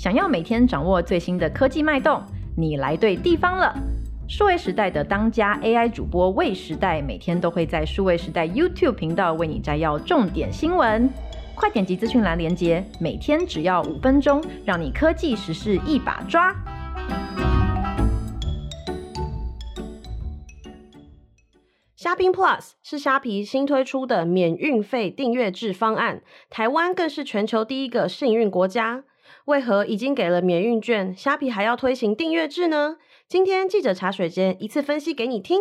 想要每天掌握最新的科技脉动，你来对地方了。数位时代的当家 AI 主播魏时代，每天都会在数位时代 YouTube 频道为你摘要重点新闻。快点击资讯栏连接，每天只要五分钟，让你科技时事一把抓。虾兵 Plus 是虾皮新推出的免运费订阅制方案，台湾更是全球第一个试营运国家。为何已经给了免运券，虾皮还要推行订阅制呢？今天记者茶水间一次分析给你听。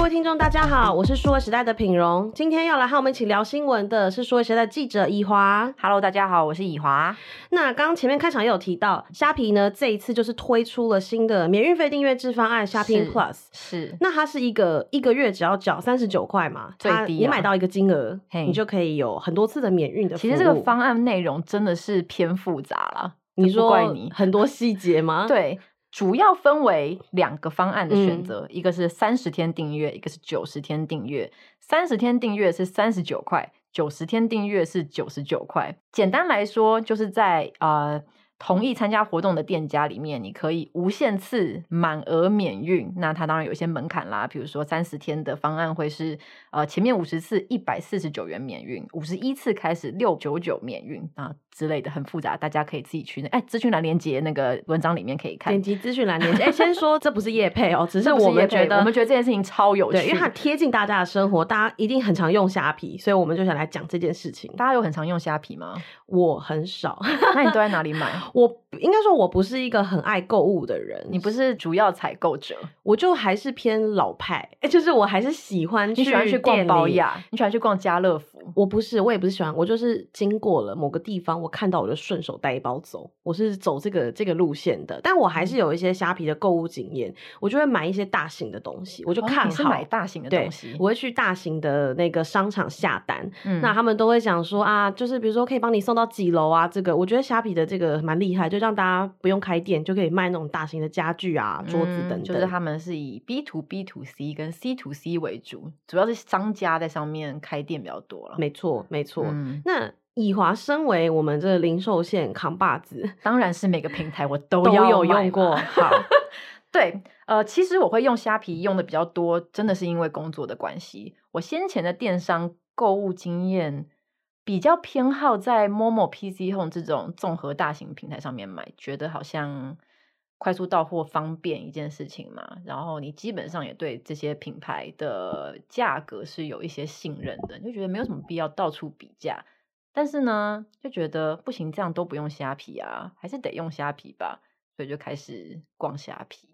各位听众，大家好，我是数位时代的品荣。今天要来和我们一起聊新闻的是数位时代的记者以华。Hello，大家好，我是以华。那刚刚前面开场也有提到，虾皮呢这一次就是推出了新的免运费订阅制方案，虾皮 Plus 是。那它是一个一个月只要缴三十九块嘛，最低、啊、你买到一个金额你就可以有很多次的免运的。其实这个方案内容真的是偏复杂了，你说很多细节吗？对。主要分为两个方案的选择，嗯、一个是三十天订阅，一个是九十天订阅。三十天订阅是三十九块，九十天订阅是九十九块。简单来说，就是在呃。同意参加活动的店家里面，你可以无限次满额免运。那它当然有一些门槛啦，比如说三十天的方案会是呃前面五十次一百四十九元免运，五十一次开始六九九免运啊之类的，很复杂，大家可以自己去哎资讯栏连接那个文章里面可以看。点击资讯栏连接。哎，先说这不是叶配哦，只是 我们觉得我们觉得这件事情超有趣，因为它贴近大家的生活，大家一定很常用虾皮，所以我们就想来讲这件事情。大家有很常用虾皮吗？我很少。那你都在哪里买？我应该说。我不是一个很爱购物的人，你不是主要采购者，我就还是偏老派，就是我还是喜欢去，你喜欢去逛宝雅，你喜欢去逛家乐福。我不是，我也不是喜欢，我就是经过了某个地方，我看到我就顺手带一包走，我是走这个这个路线的。但我还是有一些虾皮的购物经验，我就会买一些大型的东西，我就看好、哦、是买大型的东西，我会去大型的那个商场下单。嗯、那他们都会讲说啊，就是比如说可以帮你送到几楼啊，这个我觉得虾皮的这个蛮厉害，就让大家不用开店就可以卖那种大型的家具啊、桌子等等。就是他们是以 B to B to C 跟 C to C 为主，主要是商家在上面开店比较多了。没错，没错。嗯、那以华身为我们这个零售线扛把子，当然是每个平台我都要都有用过。好，对，呃，其实我会用虾皮用的比较多，真的是因为工作的关系。我先前的电商购物经验比较偏好在 Momo、PC Home 这种综合大型平台上面买，觉得好像。快速到货方便一件事情嘛，然后你基本上也对这些品牌的价格是有一些信任的，就觉得没有什么必要到处比价。但是呢，就觉得不行，这样都不用虾皮啊，还是得用虾皮吧，所以就开始逛虾皮。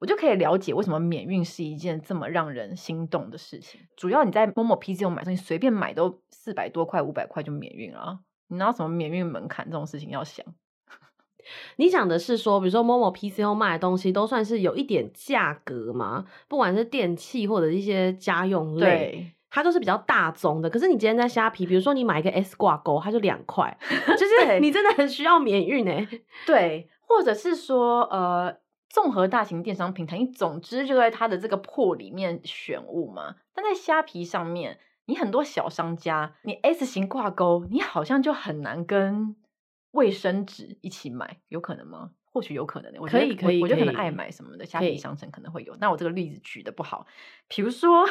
我就可以了解为什么免运是一件这么让人心动的事情。主要你在 Momo PC 上买东西，随便买都四百多块、五百块就免运了，你拿什么免运门槛这种事情要想？你讲的是说，比如说 Momo PC 后卖的东西都算是有一点价格嘛？不管是电器或者一些家用类，它都是比较大宗的。可是你今天在虾皮，比如说你买一个 S 挂钩，它就两块，就是你真的很需要免运哎。对，或者是说呃，综合大型电商平台，你总之就在它的这个破里面选物嘛。但在虾皮上面，你很多小商家，你 S 型挂钩，你好像就很难跟。卫生纸一起买有可能吗？或许有可能的，我觉得可以可以，我觉得可能爱买什么的，虾皮商城可能会有。那我这个例子举的不好，比如说，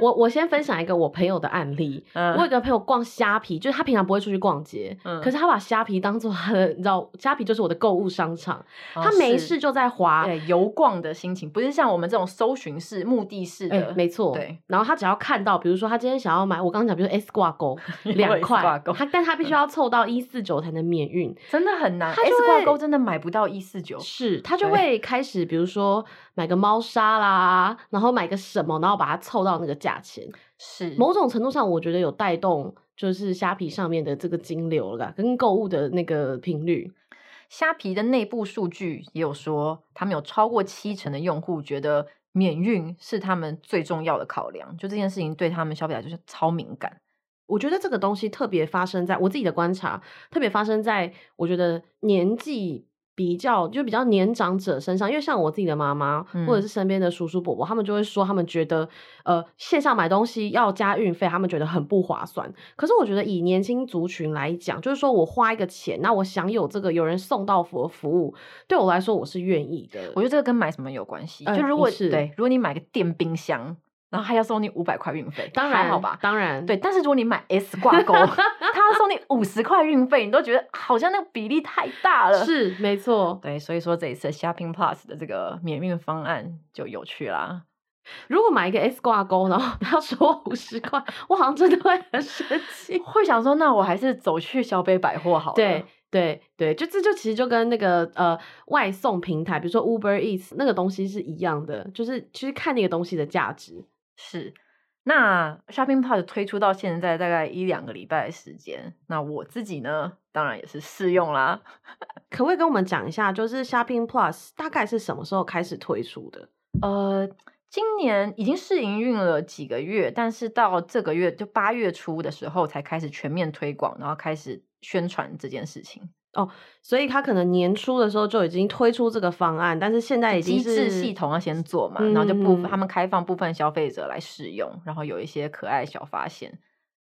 我我先分享一个我朋友的案例。嗯，我有个朋友逛虾皮，就是他平常不会出去逛街，嗯，可是他把虾皮当做他的，你知道，虾皮就是我的购物商场。哦、他没事就在滑，对，游逛的心情，不是像我们这种搜寻式、目的式的，欸、没错。对，然后他只要看到，比如说他今天想要买，我刚刚讲，比如说 S 挂钩两块，他但他必须要凑到一四九才能免运，真的很难。S 挂钩真的买不到一四九，是。他就会开始，比如说买个猫砂啦，然后买个什么，然后把它凑到那个价钱。是某种程度上，我觉得有带动，就是虾皮上面的这个金流了，跟购物的那个频率。虾皮的内部数据也有说，他们有超过七成的用户觉得免运是他们最重要的考量，就这件事情对他们消费者就是超敏感。我觉得这个东西特别发生在我自己的观察，特别发生在我觉得年纪。比较就比较年长者身上，因为像我自己的妈妈、嗯、或者是身边的叔叔伯伯，他们就会说，他们觉得呃线上买东西要加运费，他们觉得很不划算。可是我觉得以年轻族群来讲，就是说我花一个钱，那我享有这个有人送到服服务，对我来说我是愿意的。我觉得这个跟买什么有关系？就如果、嗯、对，如果你买个电冰箱。然后还要收你五百块运费，当然好吧？当然，对。但是如果你买 S 挂钩，他要收你五十块运费，你都觉得好像那个比例太大了。是，没错。对，所以说这一次 Shopping Plus 的这个免运方案就有趣啦。如果买一个 S 挂钩，然后他要收我五十块，我好像真的会很生气，会想说，那我还是走去小北百货好了。对对对，就这就其实就跟那个呃外送平台，比如说 Uber Eats 那个东西是一样的，就是其实看那个东西的价值。是，那 Shopping Plus 推出到现在大概一两个礼拜的时间，那我自己呢，当然也是试用啦。可不可以跟我们讲一下，就是 Shopping Plus 大概是什么时候开始推出的？呃，今年已经试营运了几个月，但是到这个月就八月初的时候才开始全面推广，然后开始宣传这件事情。哦，所以他可能年初的时候就已经推出这个方案，但是现在已经是机制系统要先做嘛，嗯、然后就部分他们开放部分消费者来试用，然后有一些可爱小发现，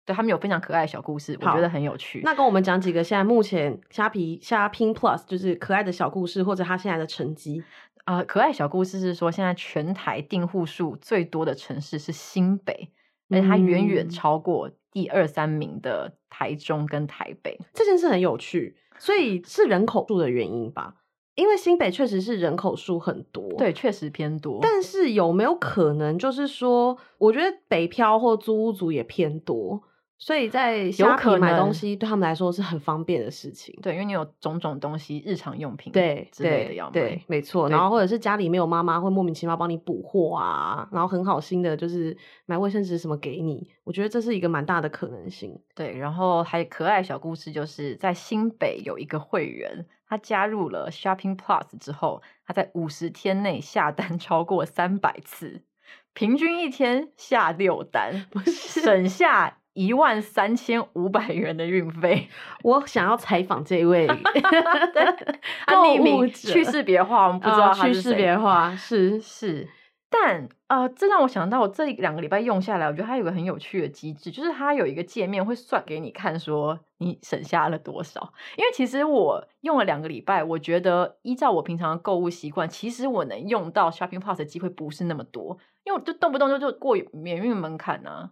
对他们有非常可爱的小故事，我觉得很有趣。那跟我们讲几个现在目前虾皮虾拼 Plus 就是可爱的小故事，或者他现在的成绩啊、呃，可爱小故事是说现在全台订户数最多的城市是新北，而且它远远超过第二三名的台中跟台北，嗯、这件事很有趣。所以是人口数的原因吧，因为新北确实是人口数很多，对，确实偏多。但是有没有可能就是说，我觉得北漂或租屋族也偏多。所以在虾皮买东西对他们来说是很方便的事情，对，因为你有种种东西，日常用品对之类的要买，没错。然后或者是家里没有妈妈会莫名其妙帮你补货啊，然后很好心的就是买卫生纸什么给你，我觉得这是一个蛮大的可能性。对，然后还有可爱小故事，就是在新北有一个会员，他加入了 Shopping Plus 之后，他在五十天内下单 超过三百次，平均一天下六单，不是省下。一万三千五百元的运费，我想要采访这位 匿名去识别化，我们不知道去识别化是是，但呃，这让我想到，我这两个礼拜用下来，我觉得它有个很有趣的机制，就是它有一个界面会算给你看，说你省下了多少。因为其实我用了两个礼拜，我觉得依照我平常的购物习惯，其实我能用到 Shopping Plus 的机会不是那么多，因为我就动不动就就过免运门槛啊。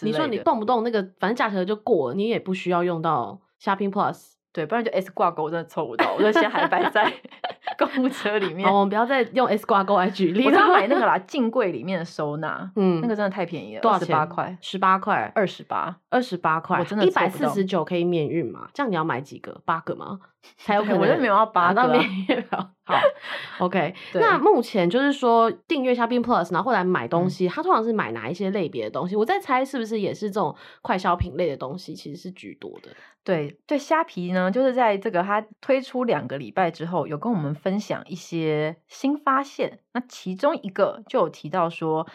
你说你动不动那个，反正价格就过了，你也不需要用到 Shopping Plus，对，不然就 S 挂钩，我真的凑不到，我就先还摆在 购物车里面。好，我们不要再用 S 挂钩来举例。我要买那个啦，镜柜里面的收纳，嗯，那个真的太便宜了，多少钱？十八块，十八块，二十八，二十八块，我真的一百四十九可以免运嘛？这样你要买几个？八个吗？才有可能，我就没有要八个、啊。免运 好，OK。那目前就是说订阅 Shopping Plus，然后后来买东西，他、嗯、通常是买哪一些类别的东西？我在猜是不是也是这种快消品类的东西，其实是居多的。对对，虾皮呢，就是在这个它推出两个礼拜之后，有跟我们分享一些新发现。那其中一个就有提到说，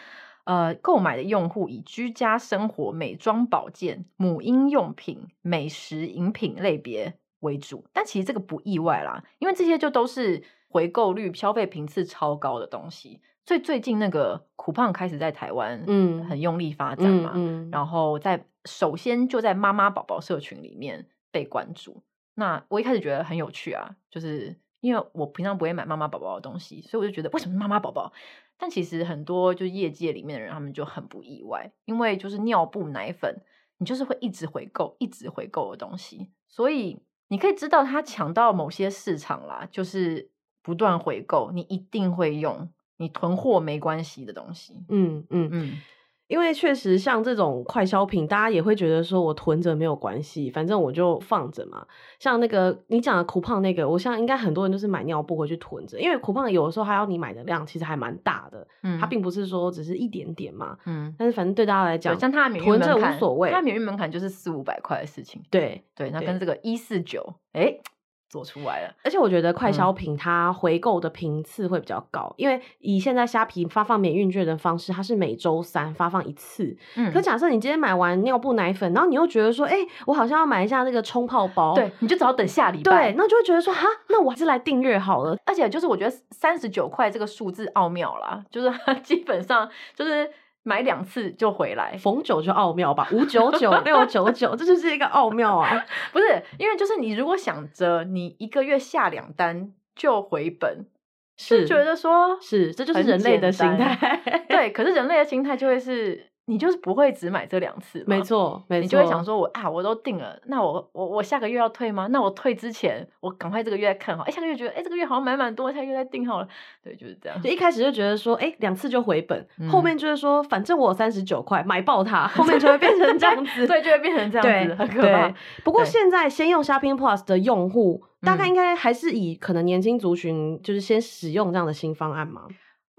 呃，购买的用户以居家生活、美妆保健、母婴用品、美食饮品类别为主，但其实这个不意外啦，因为这些就都是回购率、消费频次超高的东西。所以最近那个酷胖开始在台湾，嗯，很用力发展嘛，嗯，嗯，然后在首先就在妈妈宝宝社群里面被关注。那我一开始觉得很有趣啊，就是因为我平常不会买妈妈宝宝的东西，所以我就觉得为什么妈妈宝宝？但其实很多就是业界里面的人，他们就很不意外，因为就是尿布、奶粉，你就是会一直回购、一直回购的东西，所以。你可以知道他抢到某些市场啦，就是不断回购，你一定会用，你囤货没关系的东西。嗯嗯嗯。因为确实像这种快消品，大家也会觉得说我囤着没有关系，反正我就放着嘛。像那个你讲的酷胖那个，我想应该很多人都是买尿布回去囤着，因为酷胖有的时候还要你买的量其实还蛮大的，嗯，它并不是说只是一点点嘛，嗯，但是反正对大家来讲，像它的免运门槛无所谓，它免运门槛就是四五百块的事情，对对，那跟这个一四九，哎。做出来了。而且我觉得快消品它回购的频次会比较高，嗯、因为以现在虾皮发放免运券的方式，它是每周三发放一次。嗯，可假设你今天买完尿布奶粉，然后你又觉得说，哎、欸，我好像要买一下那个冲泡包，对，你就只好等下礼拜。对，那就会觉得说，哈，那我还是来订阅好了。而且就是我觉得三十九块这个数字奥妙啦，就是它基本上就是。买两次就回来，逢九就奥妙吧，五九九 六九九，这就是一个奥妙啊！不是，因为就是你如果想着你一个月下两单就回本，是觉得说是，这就是人类的心态。对，可是人类的心态就会是。你就是不会只买这两次，没错，没错，你就会想说我，我啊，我都订了，那我我我下个月要退吗？那我退之前，我赶快这个月看好，哎，下个月觉得，哎，这个月好像买蛮多，下个月再订好了，对，就是这样。就一开始就觉得说，哎，两次就回本，嗯、后面就是说，反正我三十九块买爆它，后面就会变成这样 子，对，就会变成这样子，很可怕。不过现在先用 Shopping Plus 的用户，大概应该还是以可能年轻族群，就是先使用这样的新方案吗？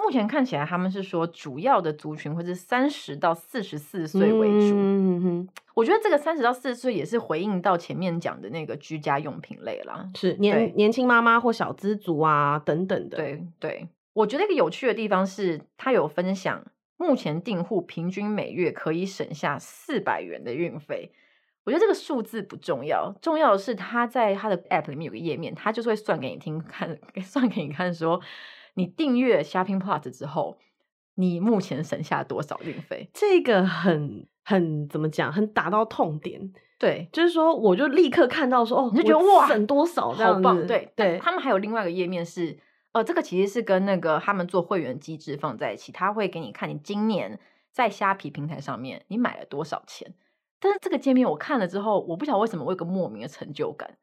目前看起来，他们是说主要的族群会是三十到四十四岁为主。嗯哼，我觉得这个三十到四十岁也是回应到前面讲的那个居家用品类啦，是年年轻妈妈或小资族啊等等的。对对，我觉得一个有趣的地方是，他有分享目前订户平均每月可以省下四百元的运费。我觉得这个数字不重要，重要的是他在他的 App 里面有个页面，他就是会算给你听看，算给你看说。你订阅 Shopping Plus 之后，你目前省下多少运费？这个很很怎么讲？很打到痛点。对，就是说，我就立刻看到说，哦，你就觉得哇，省多少这样子？好棒！对对，他们还有另外一个页面是，呃，这个其实是跟那个他们做会员机制放在一起，他会给你看你今年在虾皮平台上面你买了多少钱。但是这个界面我看了之后，我不晓得为什么我有个莫名的成就感。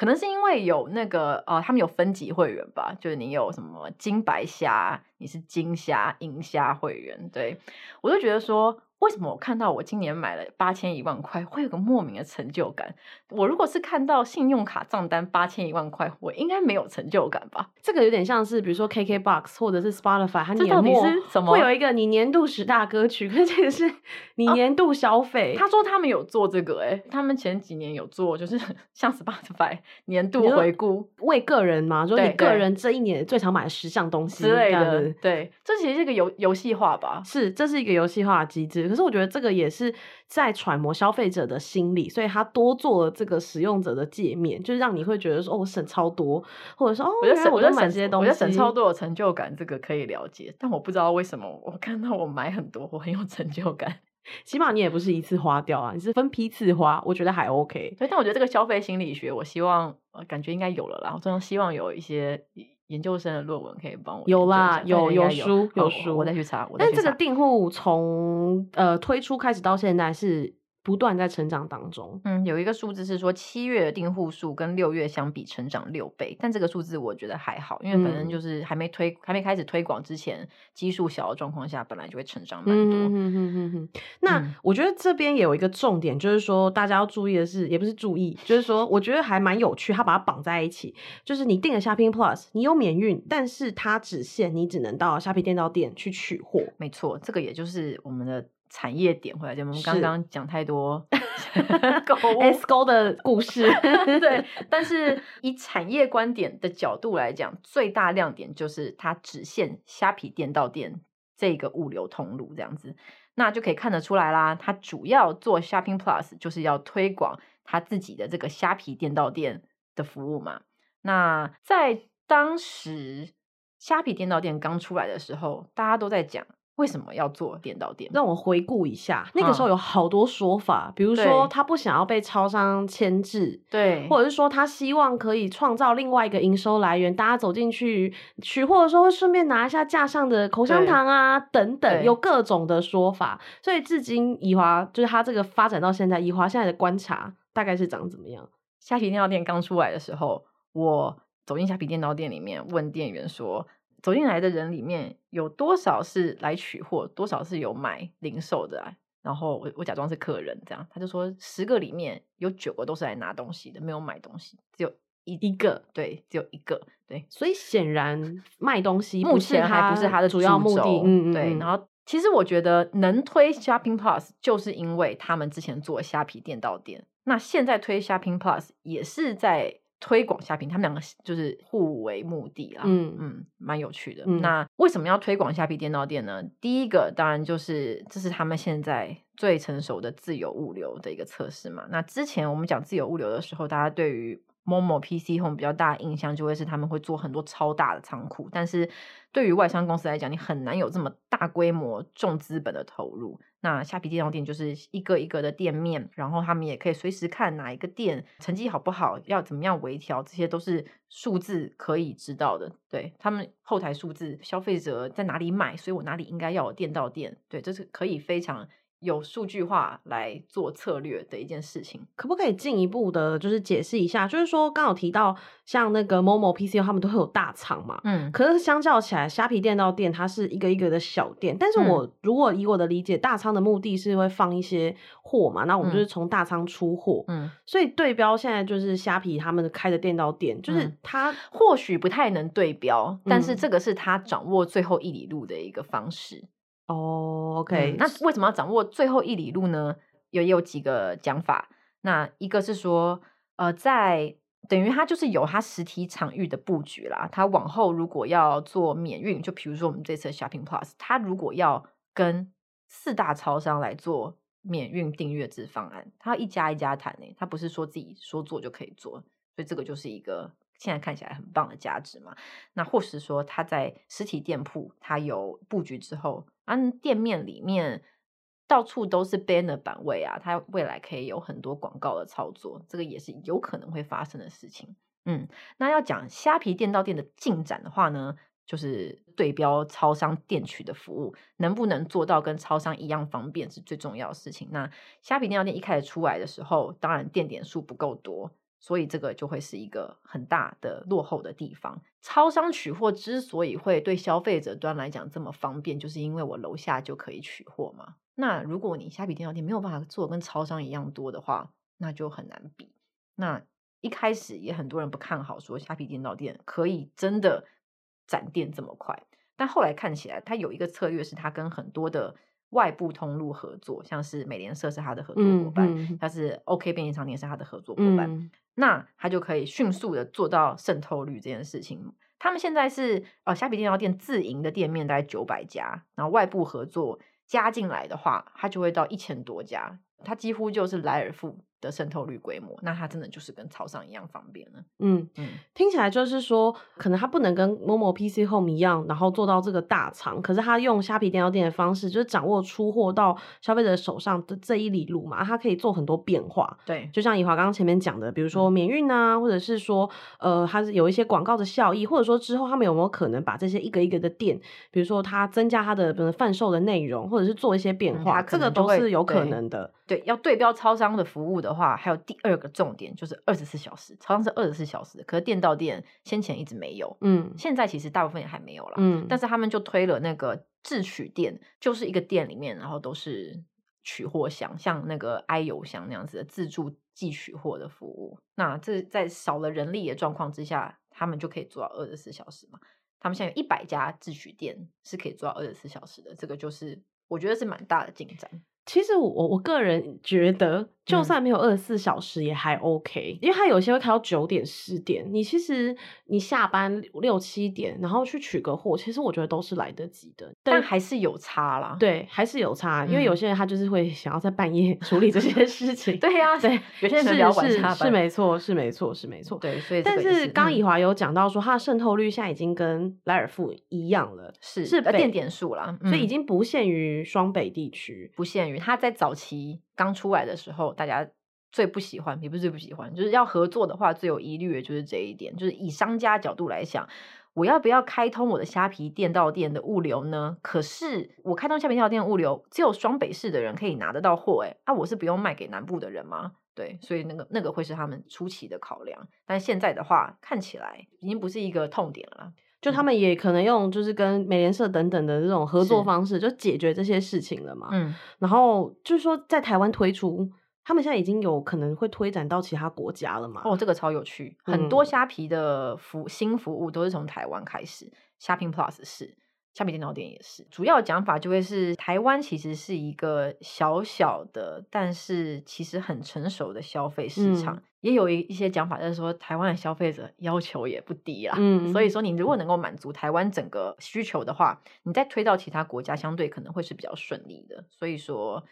可能是因为有那个呃，他们有分级会员吧，就是你有什么金白虾，你是金虾、银虾会员，对，我就觉得说。为什么我看到我今年买了八千一万块，会有个莫名的成就感？我如果是看到信用卡账单八千一万块，我应该没有成就感吧？这个有点像是，比如说 KKBOX 或者是 Spotify，它年末会有一个你年度十大歌曲，可是这个是 你年度消费。啊，他说他们有做这个，诶他们前几年有做，就是 像 Spotify 年度回顾，为个人嘛，说你个人这一年最常买的十项东西之类的。对，这其实是一个游游戏化吧？是，这是一个游戏化的机制。可是我觉得这个也是在揣摩消费者的心理，所以他多做了这个使用者的界面，就是让你会觉得说哦，我省超多，或者说哦，我就省，我就买这些东西，我就省超多有成就感，这个可以了解。但我不知道为什么我看到我买很多，我很有成就感。起码你也不是一次花掉啊，你是分批次花，我觉得还 OK。对，但我觉得这个消费心理学，我希望感觉应该有了啦。我真的希望有一些。研究生的论文可以帮我有啦，有有书有，书，我再去查。但是这个订户从呃推出开始到现在是。不断在成长当中，嗯，有一个数字是说七月的订户数跟六月相比成长六倍，但这个数字我觉得还好，因为反正就是还没推、嗯、还没开始推广之前，基数小的状况下，本来就会成长蛮多。嗯嗯嗯嗯，那我觉得这边也有一个重点，就是说大家要注意的是，也不是注意，就是说我觉得还蛮有趣，它把它绑在一起，就是你订了虾皮 Plus，你有免运，但是它只限你只能到虾皮店到店去取货。没错，这个也就是我们的。产业点回来，就我们刚刚讲太多 S 勾的故事，对。但是以产业观点的角度来讲，最大亮点就是它只限虾皮店到店这个物流通路这样子，那就可以看得出来啦。它主要做 Shopping Plus 就是要推广它自己的这个虾皮店到店的服务嘛。那在当时虾皮店到店刚出来的时候，大家都在讲。为什么要做店到店？让我回顾一下，那个时候有好多说法，嗯、比如说他不想要被超商牵制，对，或者是说他希望可以创造另外一个营收来源，大家走进去取货的时候会顺便拿一下架上的口香糖啊等等，有各种的说法。所以至今宜华就是他这个发展到现在，宜华现在的观察大概是长怎么样？虾皮店到店刚出来的时候，我走进虾皮店到店里面问店员说。走进来的人里面有多少是来取货，多少是有买零售的啊？然后我我假装是客人，这样他就说十个里面有九个都是来拿东西的，没有买东西，只有一一个，对，只有一个，对。所以显然卖东西目前还不是他的主要目的，嗯嗯，对。然后其实我觉得能推 Shopping Plus 就是因为他们之前做虾皮店到店，那现在推 Shopping Plus 也是在推广虾皮，他们两个就是互为目的啦。嗯嗯，蛮有趣的。嗯、那为什么要推广虾皮电脑店呢？第一个当然就是这是他们现在最成熟的自有物流的一个测试嘛。那之前我们讲自有物流的时候，大家对于 Momo PC Home 比较大的印象就会是他们会做很多超大的仓库，但是对于外商公司来讲，你很难有这么大规模、重资本的投入。那虾皮店到店就是一个一个的店面，然后他们也可以随时看哪一个店成绩好不好，要怎么样微调，这些都是数字可以知道的。对，他们后台数字，消费者在哪里买，所以我哪里应该要有店到店。对，这是可以非常。有数据化来做策略的一件事情，可不可以进一步的，就是解释一下？就是说，刚好提到像那个 Momo PC，他们都会有大厂嘛，嗯，可是相较起来，虾皮店到店它是一个一个的小店。但是我、嗯、如果以我的理解，大仓的目的是会放一些货嘛，那我们就是从大仓出货，嗯，所以对标现在就是虾皮他们开的店到店，就是它或许不太能对标，嗯、但是这个是他掌握最后一里路的一个方式。哦、oh，OK，、嗯、那为什么要掌握最后一里路呢？有也有几个讲法。那一个是说，呃，在等于它就是有它实体场域的布局啦。它往后如果要做免运，就比如说我们这次的 Shopping Plus，它如果要跟四大超商来做免运订阅制方案，它要一家一家谈呢，它不是说自己说做就可以做，所以这个就是一个。现在看起来很棒的价值嘛？那或是说他在实体店铺，他有布局之后，啊，店面里面到处都是 banner 版位啊，它未来可以有很多广告的操作，这个也是有可能会发生的事情。嗯，那要讲虾皮店到店的进展的话呢，就是对标超商店取的服务，能不能做到跟超商一样方便是最重要的事情。那虾皮店到店一开始出来的时候，当然店点数不够多。所以这个就会是一个很大的落后的地方。超商取货之所以会对消费者端来讲这么方便，就是因为我楼下就可以取货嘛。那如果你虾皮电脑店没有办法做跟超商一样多的话，那就很难比。那一开始也很多人不看好，说虾皮电脑店可以真的展店这么快。但后来看起来，它有一个策略是它跟很多的。外部通路合作，像是美联社是他的合作伙伴，嗯嗯、他是 OK 便利商店是他的合作伙伴，嗯、那他就可以迅速的做到渗透率这件事情。他们现在是呃虾皮电脑店自营的店面大概九百家，然后外部合作加进来的话，它就会到一千多家，它几乎就是来而复的渗透率规模，那它真的就是跟超商一样方便了。嗯嗯，听起来就是说，可能它不能跟 Momo PC Home 一样，然后做到这个大厂，可是它用虾皮电脑店的方式，就是掌握出货到消费者手上的这一里路嘛，它可以做很多变化。对，就像怡华刚刚前面讲的，比如说免运啊，嗯、或者是说呃，它是有一些广告的效益，或者说之后他们有没有可能把这些一个一个的店，比如说它增加它的比如贩售的内容，或者是做一些变化，嗯、这个都是有可能的。对，要对标超商的服务的话，还有第二个重点就是二十四小时，超商是二十四小时，可是店到店先前一直没有，嗯，现在其实大部分也还没有了，嗯，但是他们就推了那个自取店，就是一个店里面，然后都是取货箱，像那个 i 邮箱那样子的自助寄取货的服务。那这在少了人力的状况之下，他们就可以做到二十四小时嘛？他们现在有一百家自取店是可以做到二十四小时的，这个就是我觉得是蛮大的进展。其实我我个人觉得，就算没有二十四小时也还 OK，、嗯、因为它有些会开到九点十点。你其实你下班六七点，然后去取个货，其实我觉得都是来得及的。但还是有差啦，对，还是有差，因为有些人他就是会想要在半夜 处理这些事情。对呀，对，有些人是是是没错，是没错，是没错。对，所以但是刚怡华有讲到说，它的渗透率现在已经跟莱尔富一样了，是是店点数啦，所以已经不限于双北地区，不限于它在早期刚出来的时候，大家最不喜欢，也不是最不喜欢，就是要合作的话，最有疑虑的就是这一点，就是以商家角度来想，我要不要开通我的虾皮店到店的物流呢？可是我开通虾皮店到店的物流，只有双北市的人可以拿得到货，哎，啊，我是不用卖给南部的人吗？对，所以那个那个会是他们初期的考量，但现在的话，看起来已经不是一个痛点了。就他们也可能用就是跟美联社等等的这种合作方式，就解决这些事情了嘛。嗯，然后就是说在台湾推出，他们现在已经有可能会推展到其他国家了嘛。哦，这个超有趣，很多虾皮的服新服务都是从台湾开始，Shopping Plus 是。虾皮电脑店也是，主要讲法就会是台湾其实是一个小小的，但是其实很成熟的消费市场。嗯、也有一一些讲法就是说，台湾的消费者要求也不低啊。嗯，所以说你如果能够满足台湾整个需求的话，你再推到其他国家，相对可能会是比较顺利的。所以说，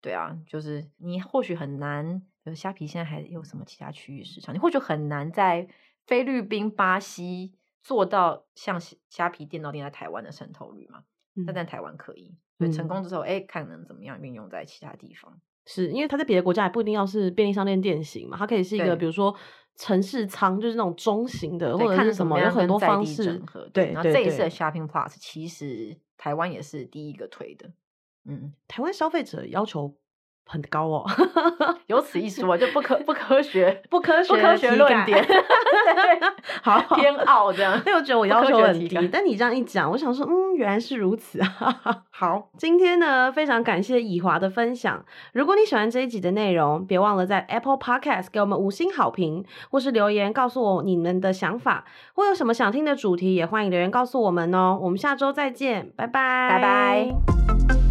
对啊，就是你或许很难，比如虾皮现在还有什么其他区域市场，你或许很难在菲律宾、巴西。做到像虾皮电脑店在台湾的渗透率嘛？那、嗯、在台湾可以，所以成功之后，哎、嗯，看能怎么样运用在其他地方。是因为它在别的国家也不一定要是便利商店店型嘛，它可以是一个比如说城市仓，就是那种中型的，或者是什么，有很多方式整合。对，然后这一次的 Shopping Plus 其实台湾也是第一个推的。嗯，台湾消费者要求。很高哦，有此一说，就不科不科学、不科学、不科学论点，好偏傲这样。因为我觉得我要求很低，但你这样一讲，我想说，嗯，原来是如此啊。好，今天呢，非常感谢以华的分享。如果你喜欢这一集的内容，别忘了在 Apple Podcast 给我们五星好评，或是留言告诉我你们的想法，或有什么想听的主题，也欢迎留言告诉我们哦。我们下周再见，拜拜，拜拜。